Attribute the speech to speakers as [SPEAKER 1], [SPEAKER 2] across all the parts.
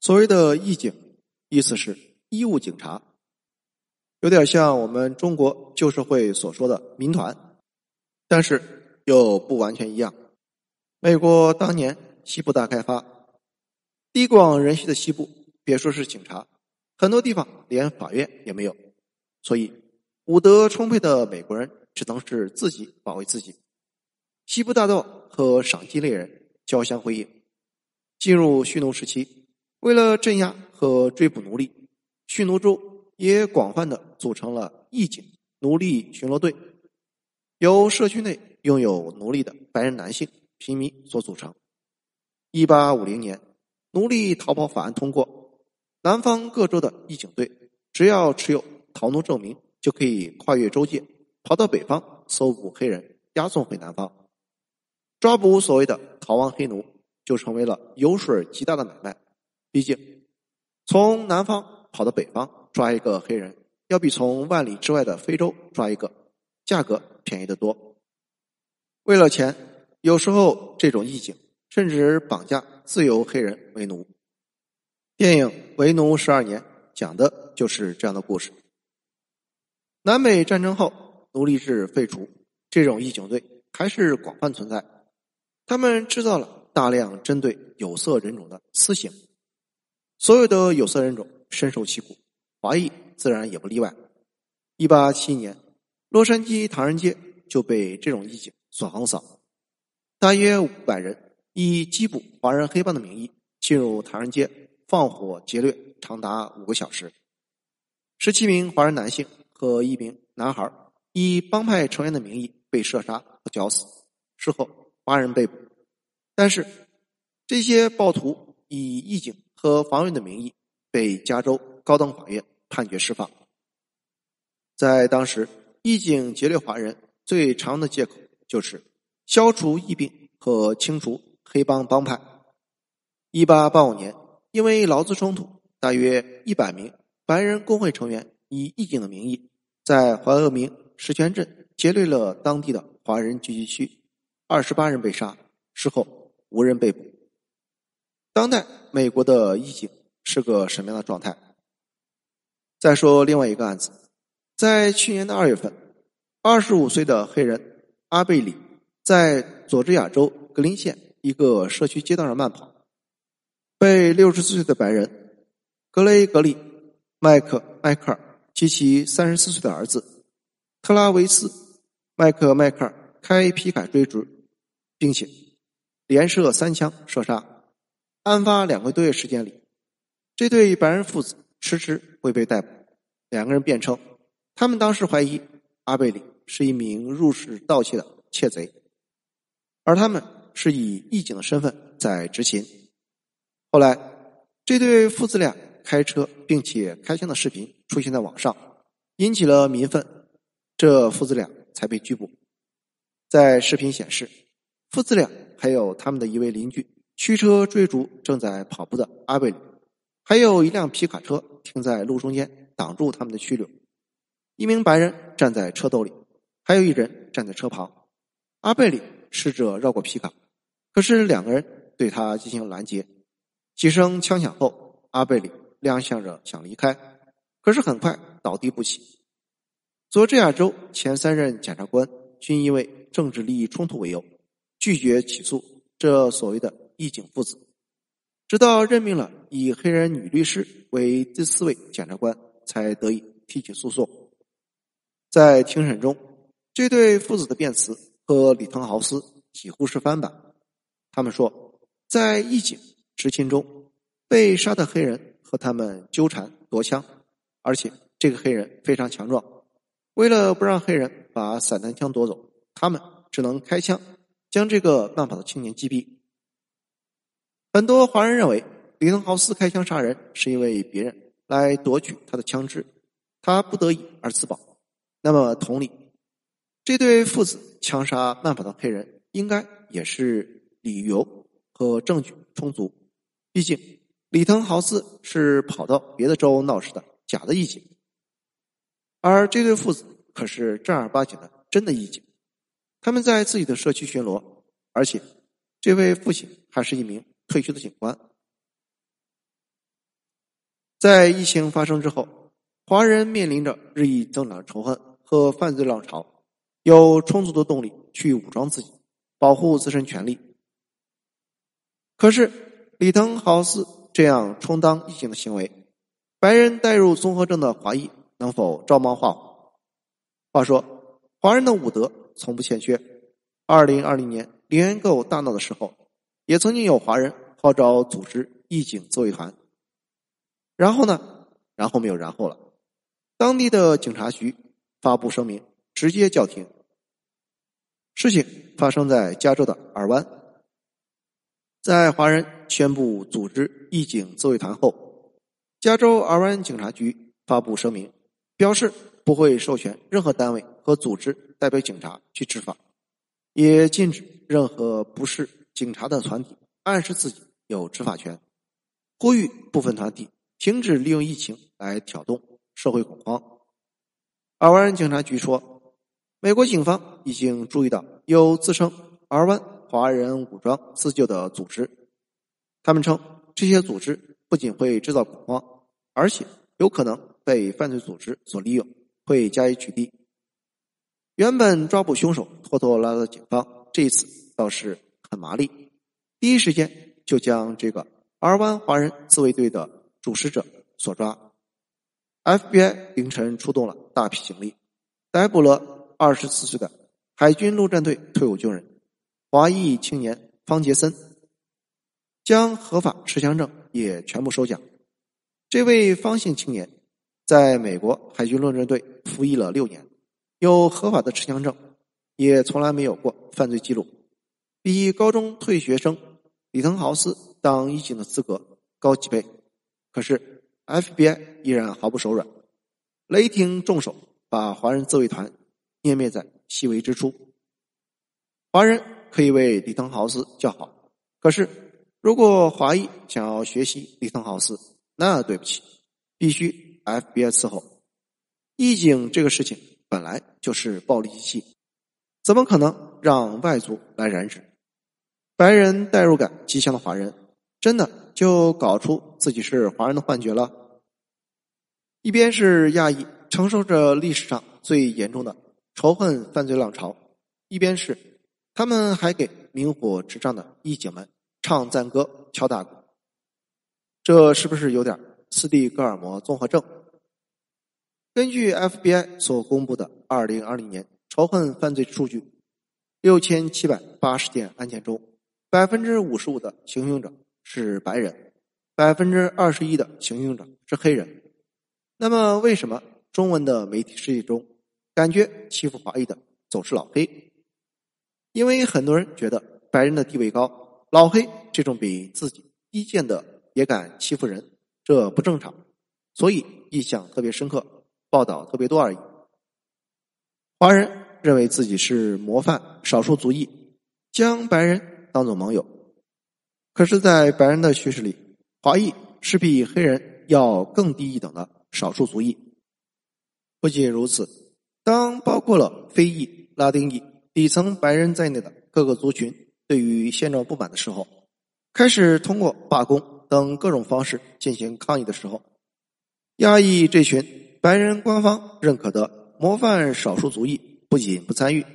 [SPEAKER 1] 所谓的义警，意思是义务警察，有点像我们中国旧社会所说的民团，但是又不完全一样。美国当年西部大开发，地广人稀的西部，别说是警察，很多地方连法院也没有，所以武德充沛的美国人只能是自己保卫自己。西部大盗和赏金猎人交相辉映，进入蓄奴时期。为了镇压和追捕奴隶，蓄奴州也广泛的组成了义警奴隶巡逻队，由社区内拥有奴隶的白人男性平民所组成。一八五零年，奴隶逃跑法案通过，南方各州的义警队只要持有逃奴证明，就可以跨越州界，跑到北方搜捕黑人，押送回南方。抓捕所谓的逃亡黑奴，就成为了油水极大的买卖。毕竟，从南方跑到北方抓一个黑人，要比从万里之外的非洲抓一个价格便宜得多。为了钱，有时候这种义警甚至绑架自由黑人为奴。电影《为奴十二年》讲的就是这样的故事。南北战争后，奴隶制废除，这种义警队还是广泛存在。他们制造了大量针对有色人种的私刑。所有的有色人种深受其苦，华裔自然也不例外。一八七一年，洛杉矶唐人街就被这种义警所横扫，大约五百人以缉捕华人黑帮的名义进入唐人街，放火劫掠长达五个小时。十七名华人男性和一名男孩以帮派成员的名义被射杀和绞死，事后八人被捕。但是这些暴徒以义警。和防卫的名义被加州高等法院判决释放。在当时，义警劫掠华人最常的借口就是消除疫病和清除黑帮帮派。一八八五年，因为劳资冲突，大约一百名白人工会成员以义警的名义，在怀俄明石泉镇劫掠了当地的华人聚集区，二十八人被杀，事后无人被捕。当代美国的疫情是个什么样的状态？再说另外一个案子，在去年的二月份，二十五岁的黑人阿贝里在佐治亚州格林县一个社区街道上慢跑，被六十四岁的白人格雷格里麦克迈克尔及其三十四岁的儿子特拉维斯麦克迈克尔开皮卡追逐，并且连射三枪射杀。案发两个多月时间里，这对白人父子迟迟未被逮捕。两个人辩称，他们当时怀疑阿贝里是一名入室盗窃的窃贼，而他们是以义警的身份在执勤。后来，这对父子俩开车并且开枪的视频出现在网上，引起了民愤，这父子俩才被拘捕。在视频显示，父子俩还有他们的一位邻居。驱车追逐正在跑步的阿贝里，还有一辆皮卡车停在路中间挡住他们的去留。一名白人站在车斗里，还有一人站在车旁。阿贝里试着绕过皮卡，可是两个人对他进行拦截。几声枪响后，阿贝里踉跄着想离开，可是很快倒地不起。佐治亚州前三任检察官均因为政治利益冲突为由，拒绝起诉这所谓的。义警父子，直到任命了以黑人女律师为第四位检察官，才得以提起诉讼。在庭审中，这对父子的辩词和李腾豪斯几乎是翻版。他们说，在义警执勤中，被杀的黑人和他们纠缠夺枪，而且这个黑人非常强壮。为了不让黑人把散弹枪夺走，他们只能开枪将这个慢跑的青年击毙。很多华人认为，李登豪斯开枪杀人是因为别人来夺取他的枪支，他不得已而自保。那么，同理，这对父子枪杀曼跑的黑人，应该也是理由和证据充足。毕竟，李登豪斯是跑到别的州闹事的假的义警，而这对父子可是正儿八经的真的义警。他们在自己的社区巡逻，而且这位父亲还是一名。退休的警官。在疫情发生之后，华人面临着日益增长的仇恨和犯罪浪潮，有充足的动力去武装自己，保护自身权利。可是，李腾豪斯这样充当异性的行为，白人带入综合症的华裔能否照猫画虎？话说，华人的武德从不欠缺。二零二零年联购大闹的时候，也曾经有华人号召组织义警自卫团。然后呢？然后没有然后了。当地的警察局发布声明，直接叫停。事情发生在加州的尔湾，在华人宣布组织义警自卫团后，加州尔湾警察局发布声明，表示不会授权任何单位和组织代表警察去执法。也禁止任何不是警察的团体暗示自己有执法权，呼吁部分团体停止利用疫情来挑动社会恐慌。尔湾警察局说，美国警方已经注意到有自称“尔湾华人武装自救”的组织，他们称这些组织不仅会制造恐慌，而且有可能被犯罪组织所利用，会加以取缔。原本抓捕凶手拖拖拉拉的警方，这一次倒是很麻利，第一时间就将这个尔湾华人自卫队的主使者所抓。FBI 凌晨出动了大批警力，逮捕了二十四岁的海军陆战队退伍军人华裔青年方杰森，将合法持枪证也全部收缴。这位方姓青年在美国海军陆战队服役了六年。有合法的持枪证，也从来没有过犯罪记录，比高中退学生李腾豪斯当义警的资格高几倍。可是 FBI 依然毫不手软，雷霆重手把华人自卫团湮灭在细微之处。华人可以为李腾豪斯叫好，可是如果华裔想要学习李腾豪斯，那对不起，必须 FBI 伺候。义警这个事情。本来就是暴力机器，怎么可能让外族来染指？白人代入感极强的华人，真的就搞出自己是华人的幻觉了？一边是亚裔承受着历史上最严重的仇恨犯罪浪潮，一边是他们还给明火执仗的义警们唱赞歌、敲大鼓，这是不是有点斯蒂格尔摩综合症？根据 FBI 所公布的二零二零年仇恨犯罪数据，六千七百八十件案件中，百分之五十五的行凶者是白人，百分之二十一的行凶者是黑人。那么，为什么中文的媒体世界中感觉欺负华裔的总是老黑？因为很多人觉得白人的地位高，老黑这种比自己低贱的也敢欺负人，这不正常，所以印象特别深刻。报道特别多而已。华人认为自己是模范少数族裔，将白人当做盟友。可是，在白人的叙事里，华裔是比黑人要更低一等的少数族裔。不仅如此，当包括了非裔、拉丁裔、底层白人在内的各个族群对于现状不满的时候，开始通过罢工等各种方式进行抗议的时候，亚裔这群。白人官方认可的模范少数族裔不仅不参与，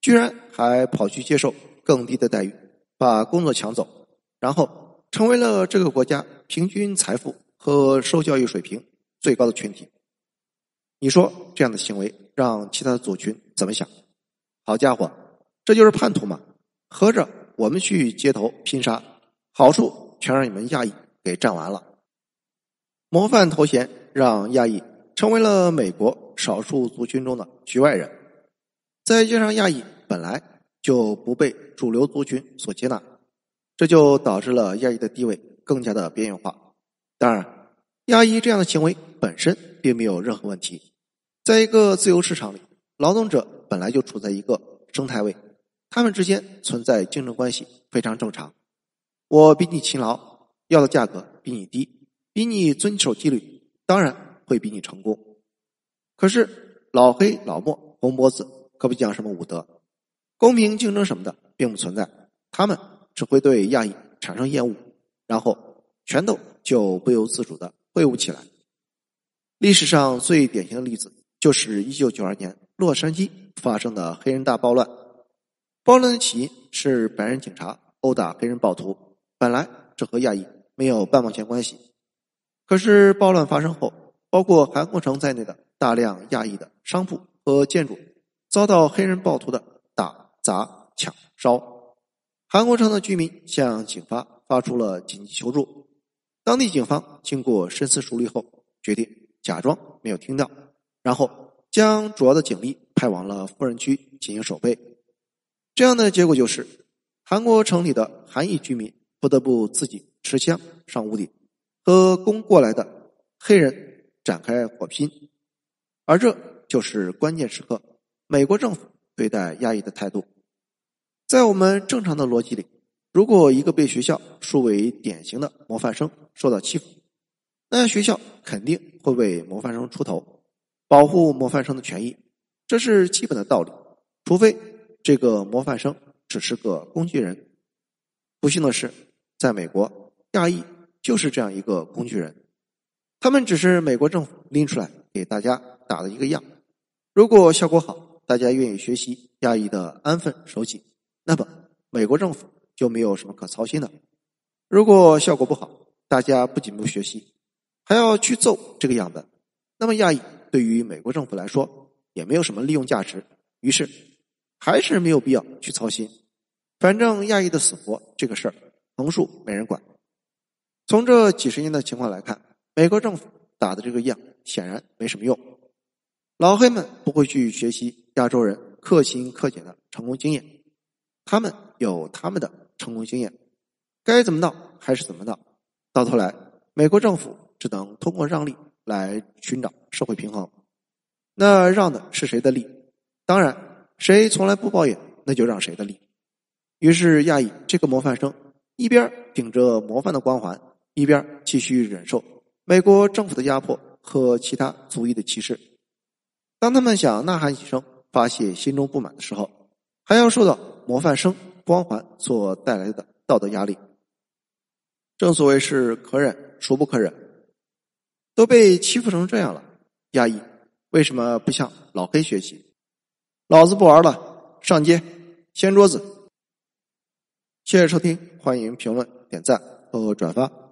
[SPEAKER 1] 居然还跑去接受更低的待遇，把工作抢走，然后成为了这个国家平均财富和受教育水平最高的群体。你说这样的行为让其他的族群怎么想？好家伙，这就是叛徒嘛！合着我们去街头拼杀，好处全让你们亚裔给占完了。模范头衔让亚裔。成为了美国少数族群中的局外人，再加上亚裔本来就不被主流族群所接纳，这就导致了亚裔的地位更加的边缘化。当然，亚裔这样的行为本身并没有任何问题。在一个自由市场里，劳动者本来就处在一个生态位，他们之间存在竞争关系非常正常。我比你勤劳，要的价格比你低，比你遵守纪律，当然。会比你成功，可是老黑、老莫、红脖子可不讲什么武德，公平竞争什么的并不存在，他们只会对亚裔产生厌恶，然后拳头就不由自主的挥舞起来。历史上最典型的例子就是一九九二年洛杉矶发生的黑人大暴乱。暴乱的起因是白人警察殴打黑人暴徒，本来这和亚裔没有半毛钱关系。可是暴乱发生后，包括韩国城在内的大量亚裔的商铺和建筑遭到黑人暴徒的砸抢烧。韩国城的居民向警方发出了紧急求助，当地警方经过深思熟虑后，决定。假装没有听到，然后将主要的警力派往了富人区进行守备。这样的结果就是，韩国城里的韩裔居民不得不自己持枪上屋顶，和攻过来的黑人展开火拼。而这就是关键时刻，美国政府对待亚裔的态度。在我们正常的逻辑里，如果一个被学校树为典型的模范生受到欺负，那学校肯定会为模范生出头，保护模范生的权益，这是基本的道理。除非这个模范生只是个工具人。不幸的是，在美国，亚裔就是这样一个工具人，他们只是美国政府拎出来给大家打的一个样。如果效果好，大家愿意学习亚裔的安分守己，那么美国政府就没有什么可操心的。如果效果不好，大家不仅不学习。还要去揍这个样本，那么亚裔对于美国政府来说也没有什么利用价值，于是还是没有必要去操心。反正亚裔的死活这个事儿横竖没人管。从这几十年的情况来看，美国政府打的这个样显然没什么用。老黑们不会去学习亚洲人克勤克俭的成功经验，他们有他们的成功经验，该怎么闹还是怎么闹。到头来，美国政府。只能通过让利来寻找社会平衡。那让的是谁的利？当然，谁从来不抱怨，那就让谁的利。于是，亚裔这个模范生一边顶着模范的光环，一边继续忍受美国政府的压迫和其他族裔的歧视。当他们想呐喊一声发泄心中不满的时候，还要受到模范生光环所带来的道德压力。正所谓是可忍孰不可忍。都被欺负成这样了，压抑为什么不向老黑学习？老子不玩了，上街掀桌子！谢谢收听，欢迎评论、点赞和转发。